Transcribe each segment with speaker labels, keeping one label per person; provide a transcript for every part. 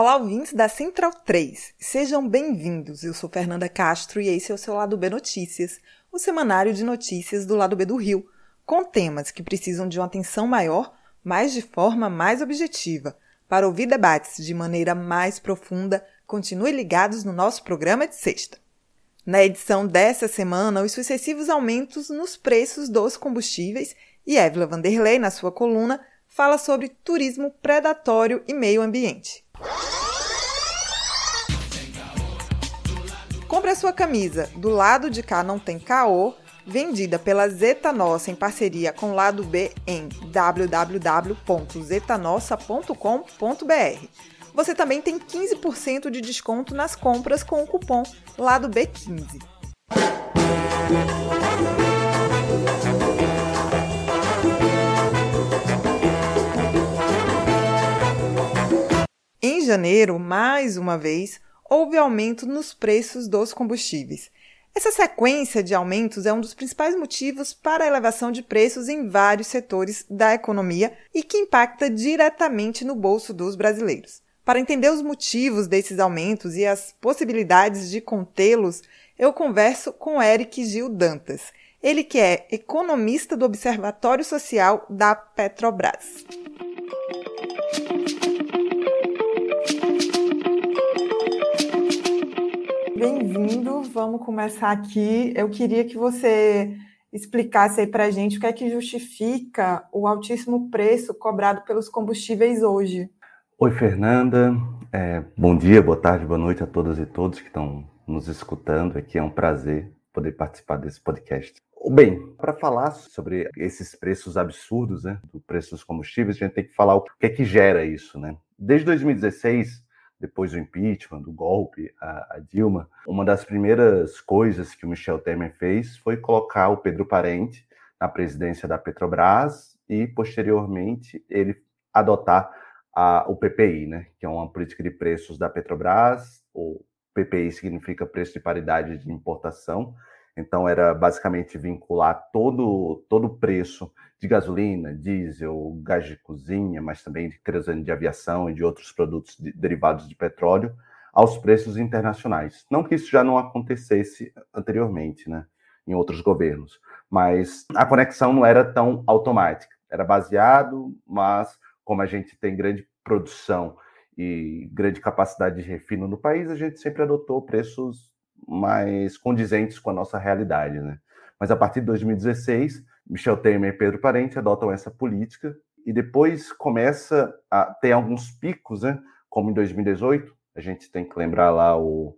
Speaker 1: Olá, ouvintes da Central 3. Sejam bem-vindos. Eu sou Fernanda Castro e esse é o seu Lado B Notícias, o semanário de notícias do Lado B do Rio, com temas que precisam de uma atenção maior, mas de forma mais objetiva. Para ouvir debates de maneira mais profunda, continue ligados no nosso programa de sexta. Na edição dessa semana, os sucessivos aumentos nos preços dos combustíveis e Évila Vanderlei, na sua coluna, fala sobre turismo predatório e meio ambiente. Compre a sua camisa Do Lado de Cá Não Tem Caô, vendida pela Zeta Nossa em parceria com Lado B em www.zetanossa.com.br. Você também tem 15% de desconto nas compras com o cupom Lado B15. Em janeiro, mais uma vez, houve aumento nos preços dos combustíveis. Essa sequência de aumentos é um dos principais motivos para a elevação de preços em vários setores da economia e que impacta diretamente no bolso dos brasileiros. Para entender os motivos desses aumentos e as possibilidades de contê-los, eu converso com Eric Gil Dantas, ele que é economista do Observatório Social da Petrobras. Bem-vindo. Vamos começar aqui. Eu queria que você explicasse aí para a gente o que é que justifica o altíssimo preço cobrado pelos combustíveis hoje.
Speaker 2: Oi, Fernanda. É, bom dia, boa tarde, boa noite a todas e todos que estão nos escutando. Aqui é um prazer poder participar desse podcast. Bem, para falar sobre esses preços absurdos, né, do preço dos combustíveis, a gente tem que falar o que é que gera isso, né? Desde 2016, depois do impeachment, do golpe, a, a, Dilma, uma das primeiras coisas que o Michel Temer fez foi colocar o Pedro Parente na presidência da Petrobras e, posteriormente, ele adotar a, o PPI, né, que é uma política de preços da Petrobras. O PPI significa preço de paridade de importação. Então, era basicamente vincular todo o preço de gasolina, diesel, gás de cozinha, mas também de querosene de aviação e de outros produtos de, derivados de petróleo aos preços internacionais. Não que isso já não acontecesse anteriormente, né, em outros governos, mas a conexão não era tão automática. Era baseado, mas como a gente tem grande produção e grande capacidade de refino no país, a gente sempre adotou preços mais condizentes com a nossa realidade, né? Mas a partir de 2016, Michel Temer e Pedro Parente adotam essa política e depois começa a ter alguns picos, né? Como em 2018, a gente tem que lembrar lá o,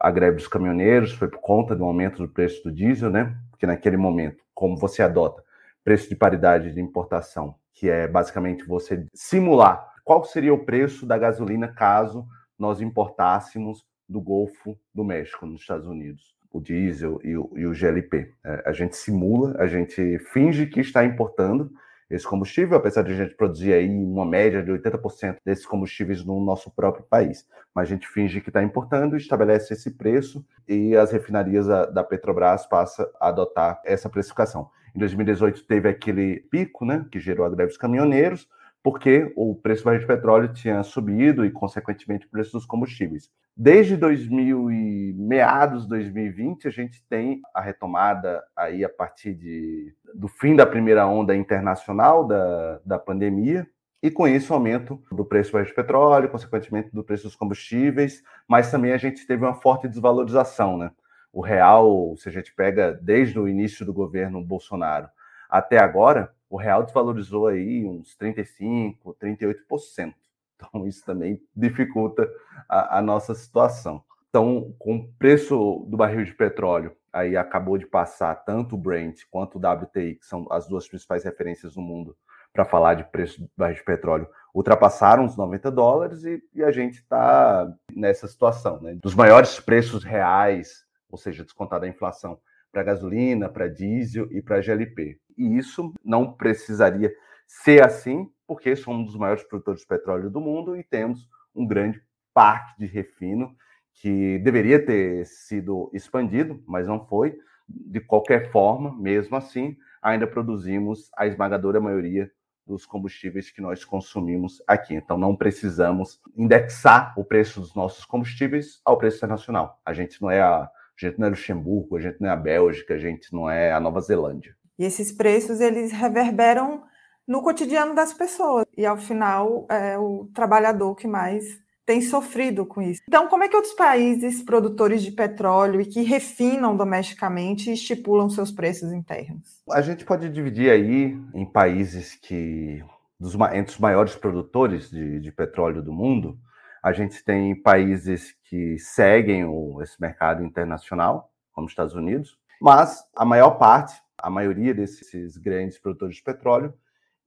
Speaker 2: a greve dos caminhoneiros, foi por conta do aumento do preço do diesel, né? Porque naquele momento, como você adota preço de paridade de importação, que é basicamente você simular qual seria o preço da gasolina caso nós importássemos do Golfo do México, nos Estados Unidos o diesel e o, e o GLP. É, a gente simula, a gente finge que está importando esse combustível, apesar de a gente produzir aí uma média de 80% desses combustíveis no nosso próprio país. Mas a gente finge que está importando, estabelece esse preço e as refinarias da, Petrobras passam a adotar essa precificação. Em 2018 teve aquele pico, né, que gerou a greve dos caminhoneiros, porque o preço do barril de petróleo tinha subido e, consequentemente, o preço dos combustíveis. Desde 2000 e meados de 2020, a gente tem a retomada aí a partir de, do fim da primeira onda internacional da, da pandemia, e com isso o aumento do preço do petróleo, consequentemente do preço dos combustíveis, mas também a gente teve uma forte desvalorização, né? O real, se a gente pega desde o início do governo Bolsonaro até agora, o real desvalorizou aí uns 35%, 38%. Então, isso também dificulta a, a nossa situação. Então, com o preço do barril de petróleo, aí acabou de passar tanto o Brent quanto o WTI, que são as duas principais referências no mundo para falar de preço do barril de petróleo, ultrapassaram os 90 dólares e, e a gente está nessa situação, né? Dos maiores preços reais, ou seja, descontada a inflação, para gasolina, para diesel e para GLP. E isso não precisaria ser assim, porque somos um dos maiores produtores de petróleo do mundo e temos um grande parque de refino que deveria ter sido expandido, mas não foi. De qualquer forma, mesmo assim, ainda produzimos a esmagadora maioria dos combustíveis que nós consumimos aqui. Então, não precisamos indexar o preço dos nossos combustíveis ao preço internacional. A gente não é a, a gente não é Luxemburgo, a gente não é a Bélgica, a gente não é a Nova Zelândia.
Speaker 1: E esses preços eles reverberam no cotidiano das pessoas e ao final é o trabalhador que mais tem sofrido com isso. Então, como é que outros países produtores de petróleo e que refinam domesticamente estipulam seus preços internos?
Speaker 2: A gente pode dividir aí em países que, dos, entre os maiores produtores de, de petróleo do mundo, a gente tem países que seguem o, esse mercado internacional, como os Estados Unidos, mas a maior parte, a maioria desses grandes produtores de petróleo,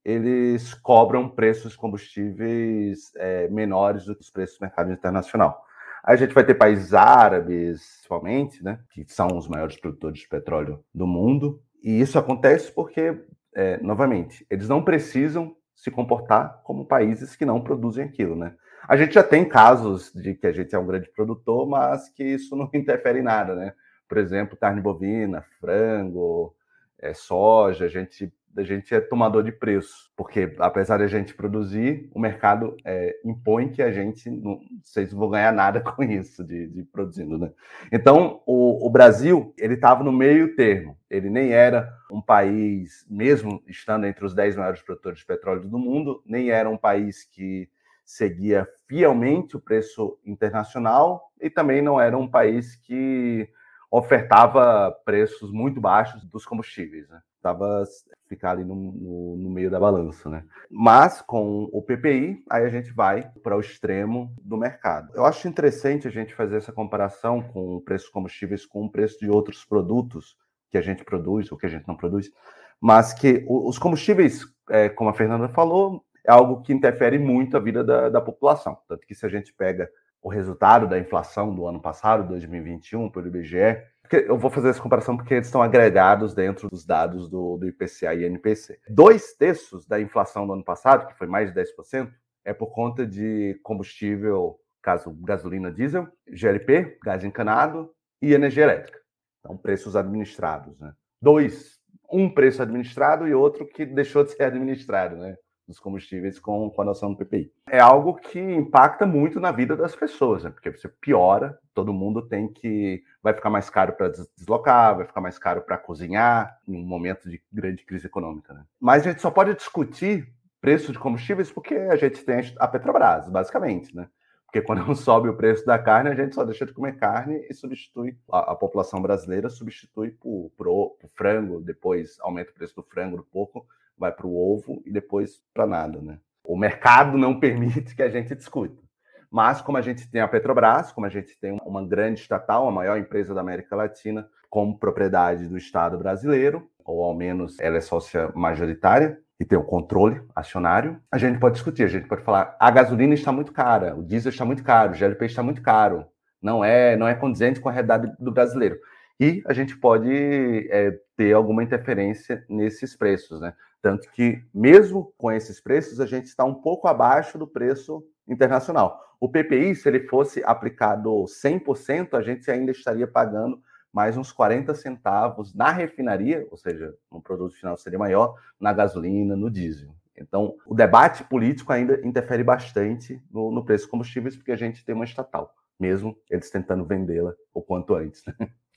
Speaker 2: eles cobram preços combustíveis é, menores do que os preços do mercado internacional. A gente vai ter países árabes, principalmente, né, que são os maiores produtores de petróleo do mundo, e isso acontece porque, é, novamente, eles não precisam se comportar como países que não produzem aquilo, né? A gente já tem casos de que a gente é um grande produtor, mas que isso não interfere em nada, né? Por exemplo, carne bovina, frango, é, soja, a gente a gente é tomador de preço, porque apesar de a gente produzir, o mercado é, impõe que a gente não vocês vão ganhar nada com isso de, de produzindo, né? Então o, o Brasil ele estava no meio termo, ele nem era um país, mesmo estando entre os 10 maiores produtores de petróleo do mundo, nem era um país que seguia fielmente o preço internacional e também não era um país que ofertava preços muito baixos dos combustíveis. Né? Tava ficar ali no, no, no, meio da balança, né? Mas com o PPI, aí a gente vai para o extremo do mercado. Eu acho interessante a gente fazer essa comparação com o preço dos combustíveis com o preço de outros produtos que a gente produz ou que a gente não produz, mas que os combustíveis, é, como a Fernanda falou, é algo que interfere muito a vida da, da população. Tanto que se a gente pega o resultado da inflação do ano passado, 2021, pelo IBGE, eu vou fazer essa comparação porque eles estão agregados dentro dos dados do, do IPCA e NPC. Dois terços da inflação do ano passado, que foi mais de 10%, é por conta de combustível, caso gasolina diesel, GLP, gás encanado e energia elétrica. Então, preços administrados. Né? Dois, um preço administrado e outro que deixou de ser administrado. Né? Dos combustíveis com, com a noção do PPI. É algo que impacta muito na vida das pessoas, né? porque você piora, todo mundo tem que. Vai ficar mais caro para deslocar, vai ficar mais caro para cozinhar, em um momento de grande crise econômica. Né? Mas a gente só pode discutir preço de combustíveis porque a gente tem a Petrobras, basicamente, né? Porque quando sobe o preço da carne, a gente só deixa de comer carne e substitui, a, a população brasileira substitui por, por, por frango, depois aumenta o preço do frango, do porco, vai para o ovo e depois para nada, né? O mercado não permite que a gente discuta. Mas como a gente tem a Petrobras, como a gente tem uma grande estatal, a maior empresa da América Latina, como propriedade do Estado brasileiro, ou ao menos ela é sócia majoritária e tem o controle acionário, a gente pode discutir, a gente pode falar, a gasolina está muito cara, o diesel está muito caro, o GLP está muito caro, não é, não é condizente com a realidade do brasileiro. E a gente pode é, ter alguma interferência nesses preços, né? Tanto que, mesmo com esses preços, a gente está um pouco abaixo do preço internacional. O PPI, se ele fosse aplicado 100%, a gente ainda estaria pagando mais uns 40 centavos na refinaria, ou seja, no produto final seria maior, na gasolina, no diesel. Então, o debate político ainda interfere bastante no, no preço dos combustíveis, porque a gente tem uma estatal, mesmo eles tentando vendê-la o quanto antes.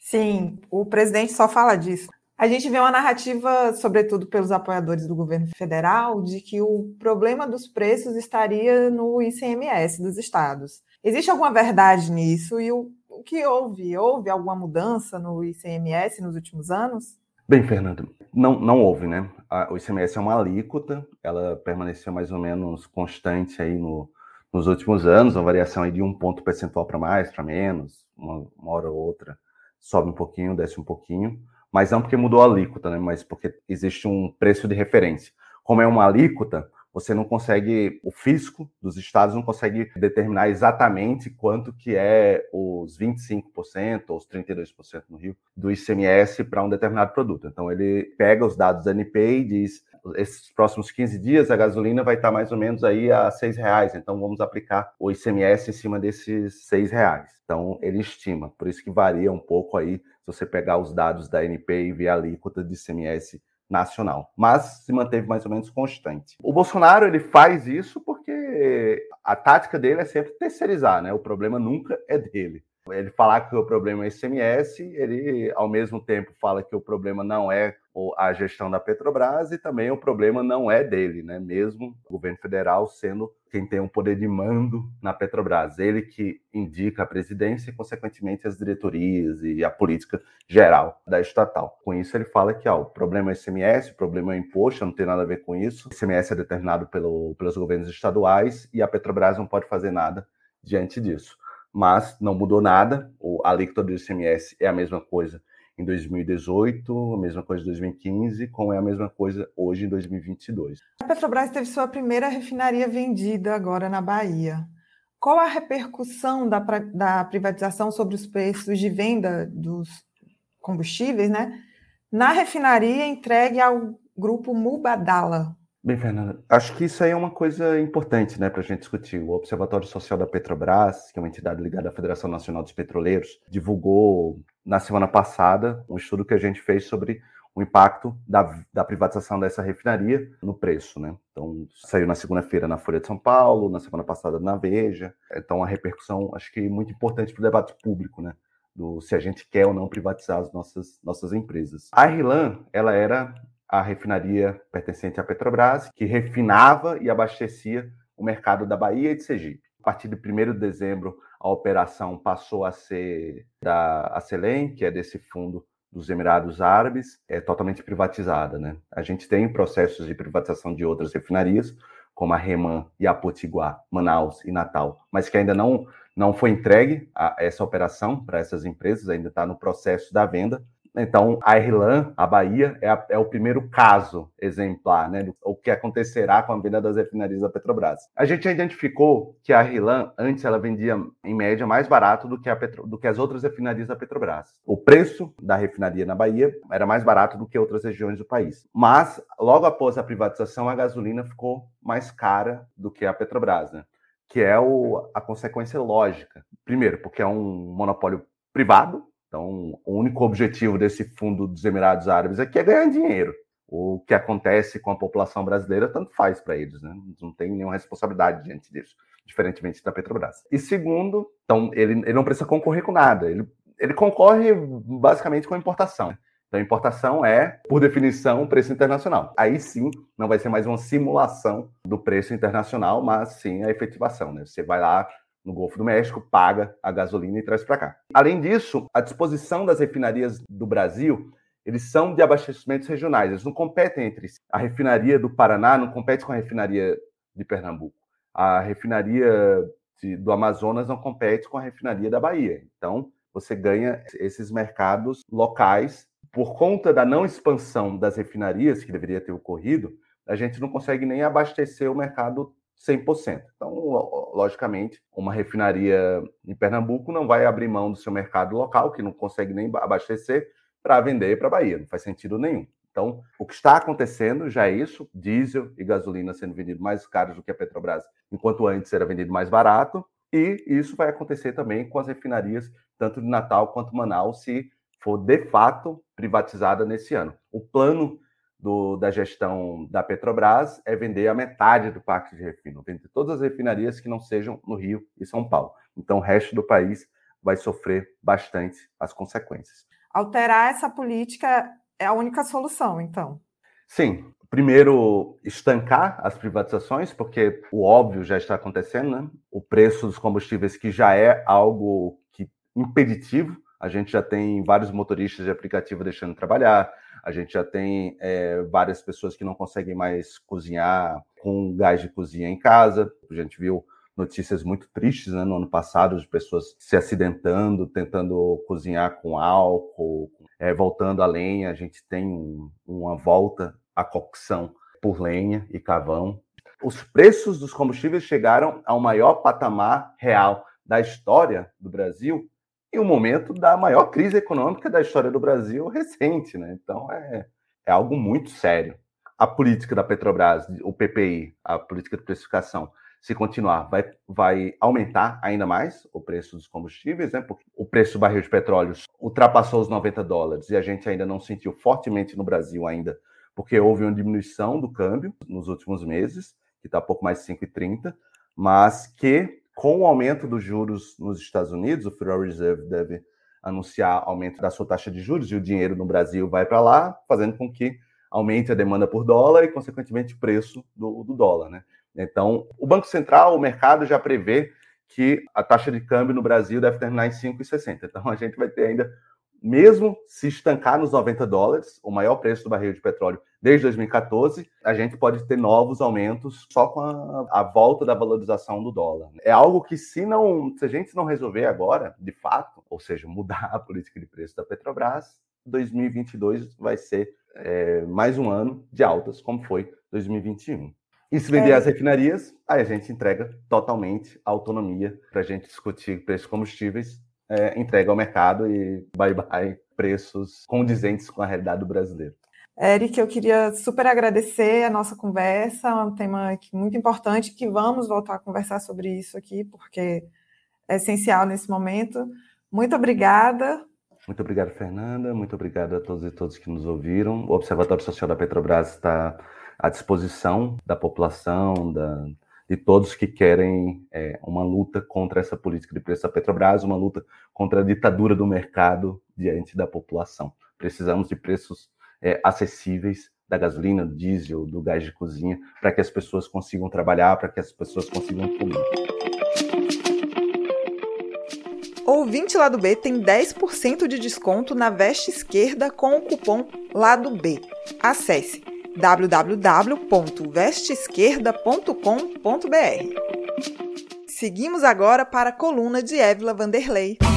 Speaker 1: Sim, o presidente só fala disso. A gente vê uma narrativa, sobretudo pelos apoiadores do governo federal, de que o problema dos preços estaria no ICMS dos estados. Existe alguma verdade nisso? E o, o que houve? Houve alguma mudança no ICMS nos últimos anos?
Speaker 2: Bem, Fernando, não, não houve, né? o ICMS é uma alíquota, ela permaneceu mais ou menos constante aí no, nos últimos anos, uma variação aí de um ponto percentual para mais, para menos, uma, uma hora ou outra sobe um pouquinho, desce um pouquinho mas não porque mudou a alíquota, né? mas porque existe um preço de referência. Como é uma alíquota, você não consegue, o fisco dos estados não consegue determinar exatamente quanto que é os 25% ou os 32% no Rio do ICMS para um determinado produto. Então ele pega os dados da NP e diz, esses próximos 15 dias a gasolina vai estar mais ou menos aí a seis reais, então vamos aplicar o ICMS em cima desses seis reais. Então ele estima, por isso que varia um pouco aí se você pegar os dados da NP e ver a alíquota de ICMS nacional, mas se manteve mais ou menos constante. O Bolsonaro ele faz isso porque a tática dele é sempre terceirizar, né? O problema nunca é dele. Ele falar que o problema é ICMS, ele ao mesmo tempo fala que o problema não é a gestão da Petrobras e também o problema não é dele, né? Mesmo o governo federal sendo quem tem o um poder de mando na Petrobras, ele que indica a presidência e consequentemente as diretorias e a política geral da estatal. Com isso ele fala que ó, o problema é ICMS, o problema é imposto, não tem nada a ver com isso. O ICMS é determinado pelo, pelos governos estaduais e a Petrobras não pode fazer nada diante disso mas não mudou nada. O, alíquota do ICMS é a mesma coisa em 2018, a mesma coisa em 2015, como é a mesma coisa hoje em 2022.
Speaker 1: A Petrobras teve sua primeira refinaria vendida agora na Bahia. Qual a repercussão da, da privatização sobre os preços de venda dos combustíveis, né? Na refinaria entregue ao grupo Mubadala,
Speaker 2: Bem, Fernanda, acho que isso aí é uma coisa importante né, para a gente discutir. O Observatório Social da Petrobras, que é uma entidade ligada à Federação Nacional dos Petroleiros, divulgou na semana passada um estudo que a gente fez sobre o impacto da, da privatização dessa refinaria no preço. Né? Então, saiu na segunda-feira na Folha de São Paulo, na semana passada na Veja. Então, a repercussão, acho que muito importante para o debate público, né? Do se a gente quer ou não privatizar as nossas, nossas empresas. A Irlan, ela era a refinaria pertencente à Petrobras, que refinava e abastecia o mercado da Bahia e de Sergipe. A partir de 1 de dezembro, a operação passou a ser da Acelen, que é desse fundo dos Emirados Árabes, é totalmente privatizada. Né? A gente tem processos de privatização de outras refinarias, como a Reman e a Potiguar, Manaus e Natal, mas que ainda não, não foi entregue a essa operação para essas empresas, ainda está no processo da venda. Então, a Irlã, a Bahia, é, a, é, o primeiro caso exemplar, né, do o que acontecerá com a venda das refinarias da Petrobras. A gente identificou que a Irlã, antes, ela vendia, em média, mais barato do que, a Petro, do que as outras refinarias da Petrobras. O preço da refinaria na Bahia era mais barato do que outras regiões do país. Mas, logo após a privatização, a gasolina ficou mais cara do que a Petrobras, né? que é o, a consequência lógica. Primeiro, porque é um monopólio privado, então, o único objetivo desse fundo dos Emirados Árabes aqui é ganhar dinheiro. O que acontece com a população brasileira tanto faz para eles, né? Não tem nenhuma responsabilidade diante disso, diferentemente da Petrobras. E segundo, então ele, ele não precisa concorrer com nada. Ele, ele concorre basicamente com a importação. Então, a importação é, por definição, preço internacional. Aí sim, não vai ser mais uma simulação do preço internacional, mas sim a efetivação. Né? Você vai lá, no Golfo do México, paga a gasolina e traz para cá. Além disso, a disposição das refinarias do Brasil, eles são de abastecimentos regionais, eles não competem entre si. A refinaria do Paraná não compete com a refinaria de Pernambuco. A refinaria de, do Amazonas não compete com a refinaria da Bahia. Então, você ganha esses mercados locais por conta da não expansão das refinarias que deveria ter ocorrido, a gente não consegue nem abastecer o mercado 100%. Então, logicamente, uma refinaria em Pernambuco não vai abrir mão do seu mercado local, que não consegue nem abastecer, para vender para a Bahia. Não faz sentido nenhum. Então, o que está acontecendo já é isso: diesel e gasolina sendo vendido mais caros do que a Petrobras, enquanto antes era vendido mais barato. E isso vai acontecer também com as refinarias, tanto de Natal quanto Manaus, se for de fato privatizada nesse ano. O plano do, da gestão da Petrobras é vender a metade do parque de refino, vender todas as refinarias que não sejam no Rio e São Paulo. Então, o resto do país vai sofrer bastante as consequências.
Speaker 1: Alterar essa política é a única solução, então?
Speaker 2: Sim. Primeiro, estancar as privatizações, porque o óbvio já está acontecendo, né? O preço dos combustíveis, que já é algo que impeditivo, a gente já tem vários motoristas de aplicativo deixando de trabalhar, a gente já tem é, várias pessoas que não conseguem mais cozinhar com gás de cozinha em casa. A gente viu notícias muito tristes né, no ano passado de pessoas se acidentando, tentando cozinhar com álcool, é, voltando a lenha. A gente tem um, uma volta à cocção por lenha e carvão. os preços dos combustíveis chegaram ao maior patamar real da história do Brasil em um momento da maior crise econômica da história do Brasil recente, né? Então é, é algo muito sério. A política da Petrobras, o PPI, a política de precificação, se continuar, vai, vai aumentar ainda mais o preço dos combustíveis, né? Porque o preço do barril de petróleo ultrapassou os 90 dólares e a gente ainda não sentiu fortemente no Brasil ainda, porque houve uma diminuição do câmbio nos últimos meses, que está pouco mais de 5,30, mas que com o aumento dos juros nos Estados Unidos, o Federal Reserve deve anunciar aumento da sua taxa de juros e o dinheiro no Brasil vai para lá, fazendo com que aumente a demanda por dólar e, consequentemente, o preço do, do dólar, né? Então, o Banco Central, o mercado já prevê que a taxa de câmbio no Brasil deve terminar em 5,60. Então, a gente vai ter ainda, mesmo se estancar nos 90 dólares, o maior preço do barril de petróleo desde 2014, a gente pode ter novos aumentos só com a, a volta da valorização do dólar. É algo que, se não, se a gente não resolver agora, de fato, ou seja, mudar a política de preço da Petrobras, 2022 vai ser é, mais um ano de altas, como foi 2021. E se vender é. as refinarias, aí a gente entrega totalmente a autonomia para a gente discutir preços combustíveis, é, entrega ao mercado e bye bye preços condizentes com a realidade do brasileiro.
Speaker 1: Eric, eu queria super agradecer a nossa conversa, é um tema muito importante que vamos voltar a conversar sobre isso aqui, porque é essencial nesse momento. Muito obrigada.
Speaker 2: Muito obrigado, Fernanda. Muito obrigado a todos e todas que nos ouviram. O Observatório Social da Petrobras está à disposição da população, da, de todos que querem é, uma luta contra essa política de preço da Petrobras, uma luta contra a ditadura do mercado diante da população. Precisamos de preços é, acessíveis da gasolina, do diesel, do gás de cozinha, para que as pessoas consigam trabalhar, para que as pessoas consigam comer.
Speaker 1: Ouvinte Lado B tem 10% de desconto na veste esquerda com o cupom Lado B. Acesse www.vesteesquerda.com.br. Seguimos agora para a coluna de Évila Vanderlei.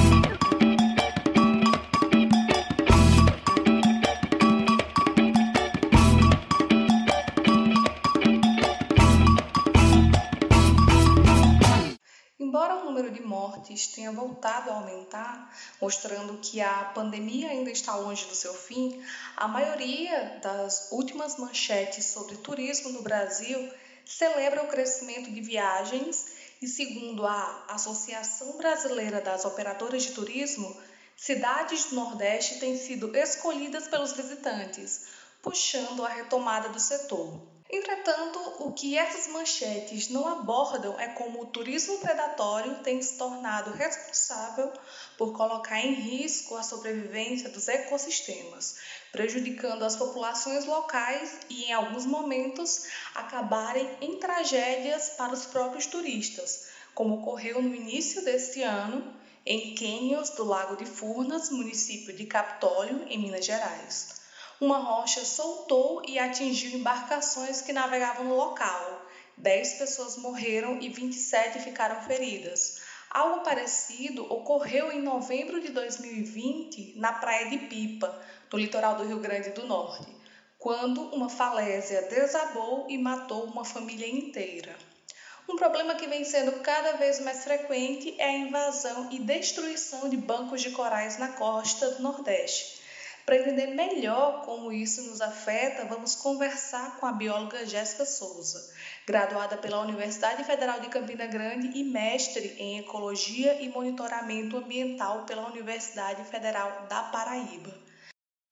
Speaker 3: Tenha voltado a aumentar, mostrando que a pandemia ainda está longe do seu fim, a maioria das últimas manchetes sobre turismo no Brasil celebra o crescimento de viagens e, segundo a Associação Brasileira das Operadoras de Turismo, cidades do Nordeste têm sido escolhidas pelos visitantes, puxando a retomada do setor. Entretanto, o que essas manchetes não abordam é como o turismo predatório tem se tornado responsável por colocar em risco a sobrevivência dos ecossistemas, prejudicando as populações locais e, em alguns momentos, acabarem em tragédias para os próprios turistas, como ocorreu no início deste ano em Quênios do Lago de Furnas, município de Capitólio, em Minas Gerais uma rocha soltou e atingiu embarcações que navegavam no local. Dez pessoas morreram e 27 ficaram feridas. Algo parecido ocorreu em novembro de 2020 na praia de Pipa, no litoral do Rio Grande do Norte, quando uma falésia desabou e matou uma família inteira. Um problema que vem sendo cada vez mais frequente é a invasão e destruição de bancos de corais na costa do Nordeste. Para entender melhor como isso nos afeta, vamos conversar com a bióloga Jéssica Souza, graduada pela Universidade Federal de Campina Grande e mestre em Ecologia e Monitoramento Ambiental pela Universidade Federal da Paraíba.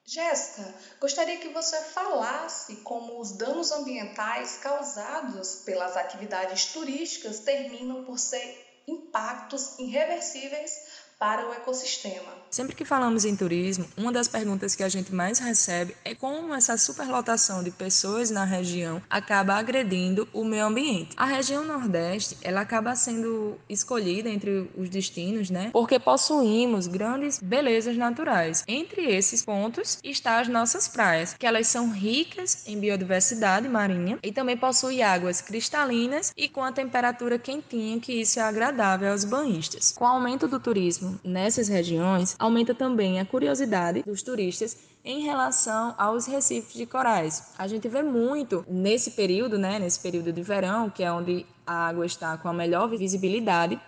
Speaker 3: Jéssica, gostaria que você falasse como os danos ambientais causados pelas atividades turísticas terminam por ser impactos irreversíveis para o ecossistema.
Speaker 4: Sempre que falamos em turismo, uma das perguntas que a gente mais recebe é como essa superlotação de pessoas na região acaba agredindo o meio ambiente. A região Nordeste, ela acaba sendo escolhida entre os destinos, né? Porque possuímos grandes belezas naturais. Entre esses pontos está as nossas praias, que elas são ricas em biodiversidade marinha e também possuem águas cristalinas e com a temperatura quentinha, que isso é agradável aos banhistas. Com o aumento do turismo nessas regiões, aumenta também a curiosidade dos turistas em relação aos recifes de corais. A gente vê muito nesse período, né, nesse período de verão, que é onde a água está com a melhor visibilidade,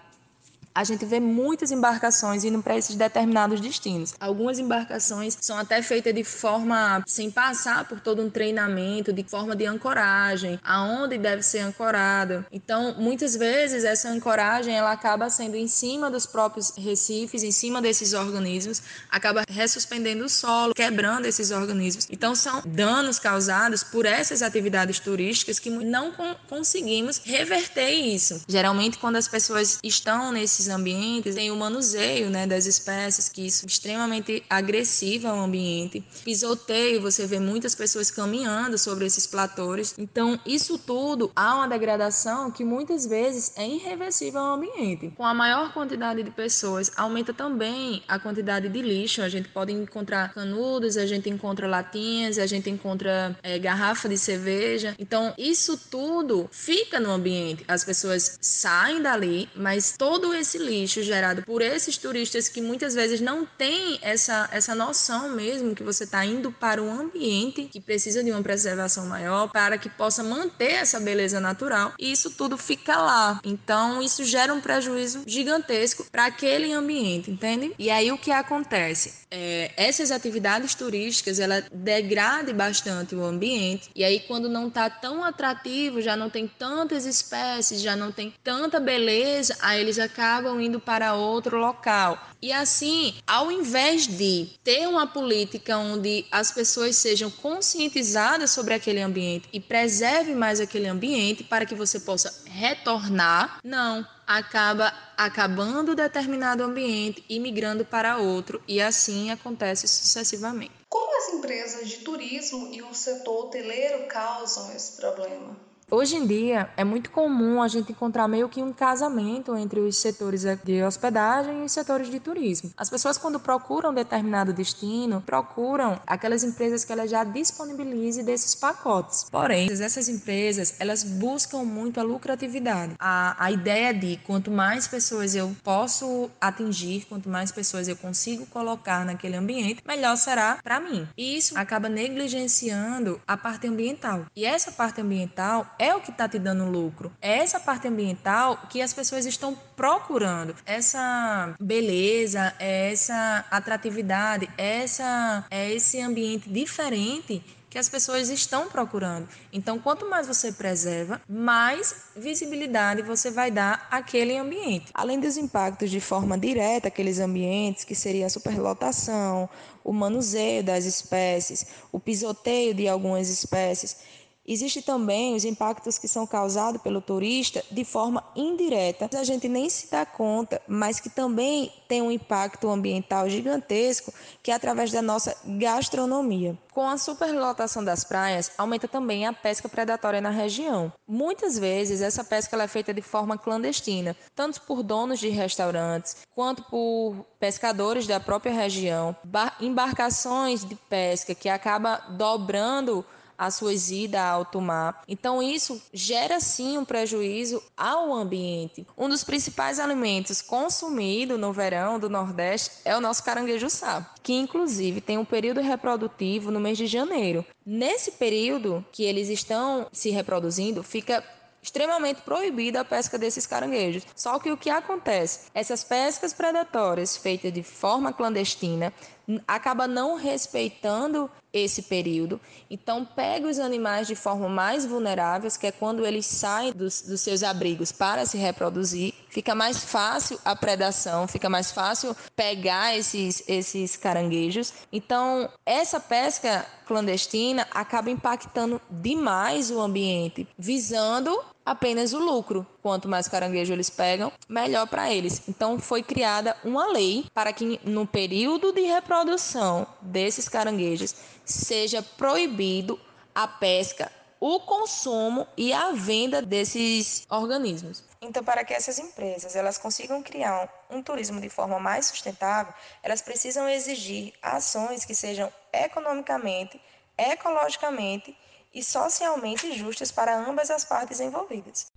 Speaker 4: a gente vê muitas embarcações indo para esses determinados destinos. Algumas embarcações são até feitas de forma sem passar por todo um treinamento, de forma de ancoragem, aonde deve ser ancorada. Então, muitas vezes essa ancoragem ela acaba sendo em cima dos próprios recifes, em cima desses organismos, acaba ressuspendendo o solo, quebrando esses organismos. Então, são danos causados por essas atividades turísticas que não conseguimos reverter isso. Geralmente, quando as pessoas estão nesses esses ambientes, tem o manuseio né, das espécies, que isso é extremamente agressivo ao ambiente. Pisoteio, você vê muitas pessoas caminhando sobre esses platores. Então, isso tudo há uma degradação que muitas vezes é irreversível ao ambiente. Com a maior quantidade de pessoas, aumenta também a quantidade de lixo. A gente pode encontrar canudos, a gente encontra latinhas, a gente encontra é, garrafa de cerveja. Então, isso tudo fica no ambiente. As pessoas saem dali, mas todo esse esse lixo gerado por esses turistas que muitas vezes não têm essa, essa noção mesmo que você está indo para um ambiente que precisa de uma preservação maior para que possa manter essa beleza natural e isso tudo fica lá. Então isso gera um prejuízo gigantesco para aquele ambiente, entende? E aí o que acontece? É, essas atividades turísticas ela degrade bastante o ambiente e aí quando não está tão atrativo, já não tem tantas espécies, já não tem tanta beleza, aí eles acabam acabam indo para outro local. E assim, ao invés de ter uma política onde as pessoas sejam conscientizadas sobre aquele ambiente e preserve mais aquele ambiente para que você possa retornar, não, acaba acabando determinado ambiente e migrando para outro e assim acontece sucessivamente.
Speaker 3: Como as empresas de turismo e o setor hoteleiro causam esse problema?
Speaker 4: Hoje em dia é muito comum a gente encontrar meio que um casamento entre os setores de hospedagem e os setores de turismo. As pessoas quando procuram determinado destino, procuram aquelas empresas que elas já disponibilizem desses pacotes. Porém, essas empresas, elas buscam muito a lucratividade. A, a ideia de quanto mais pessoas eu posso atingir, quanto mais pessoas eu consigo colocar naquele ambiente, melhor será para mim. E isso acaba negligenciando a parte ambiental. E essa parte ambiental é o que está te dando lucro. É essa parte ambiental que as pessoas estão procurando. Essa beleza, é essa atratividade, é essa, é esse ambiente diferente que as pessoas estão procurando. Então, quanto mais você preserva, mais visibilidade você vai dar àquele ambiente. Além dos impactos de forma direta aqueles ambientes, que seria a superlotação, o manuseio das espécies, o pisoteio de algumas espécies, Existe também os impactos que são causados pelo turista de forma indireta. A gente nem se dá conta, mas que também tem um impacto ambiental gigantesco, que é através da nossa gastronomia. Com a superlotação das praias, aumenta também a pesca predatória na região. Muitas vezes essa pesca é feita de forma clandestina, tanto por donos de restaurantes quanto por pescadores da própria região. Embarcações de pesca que acaba dobrando as suas idas ao alto mar. Então isso gera sim um prejuízo ao ambiente. Um dos principais alimentos consumidos no verão do Nordeste é o nosso caranguejo sá, que inclusive tem um período reprodutivo no mês de janeiro. Nesse período que eles estão se reproduzindo, fica extremamente proibida a pesca desses caranguejos. Só que o que acontece? Essas pescas predatórias feitas de forma clandestina acaba não respeitando esse período. Então, pega os animais de forma mais vulneráveis, que é quando eles saem dos, dos, seus abrigos para se reproduzir. Fica mais fácil a predação, fica mais fácil pegar esses, esses caranguejos. Então, essa pesca clandestina acaba impactando demais o ambiente, visando apenas o lucro. Quanto mais caranguejo eles pegam, melhor para eles. Então foi criada uma lei para que no período de reprodução desses caranguejos seja proibido a pesca, o consumo e a venda desses organismos. Então, para que essas empresas elas consigam criar um, um, turismo de forma mais sustentável, elas precisam exigir ações que sejam economicamente, ecologicamente e socialmente justas para ambas as partes envolvidas.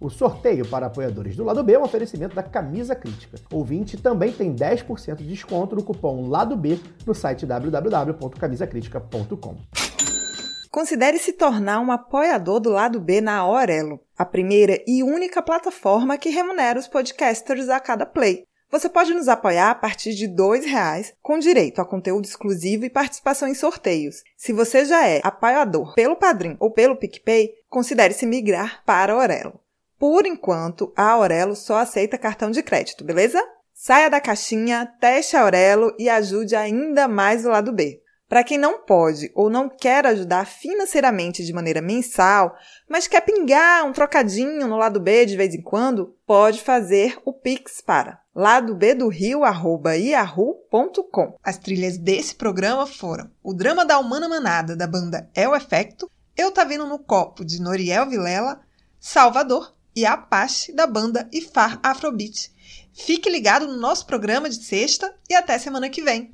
Speaker 5: O sorteio para apoiadores do lado B é um oferecimento da Camisa Crítica. Ouvinte também tem 10% de desconto no cupom Lado B no site www.camisacritica.com.
Speaker 1: Considere se tornar um apoiador do lado B na Aurelo, a primeira e única plataforma que remunera os podcasters a cada play. Você pode nos apoiar a partir de R$ reais, com direito a conteúdo exclusivo e participação em sorteios. Se você já é apoiador pelo Padrim ou pelo PicPay, considere se migrar para a Aurelo. Por enquanto, a Aurelo só aceita cartão de crédito, beleza? Saia da caixinha, teste a Aurelo e ajude ainda mais o lado B. Para quem não pode ou não quer ajudar financeiramente de maneira mensal, mas quer pingar um trocadinho no lado B de vez em quando, pode fazer o Pix para ladobdorio@yahoo.com. As trilhas desse programa foram o drama da Humana Manada da banda El Efecto, Eu Tá Vendo no Copo de Noriel Vilela, Salvador e Apache da banda Ifar Afrobeat. Fique ligado no nosso programa de sexta e até semana que vem.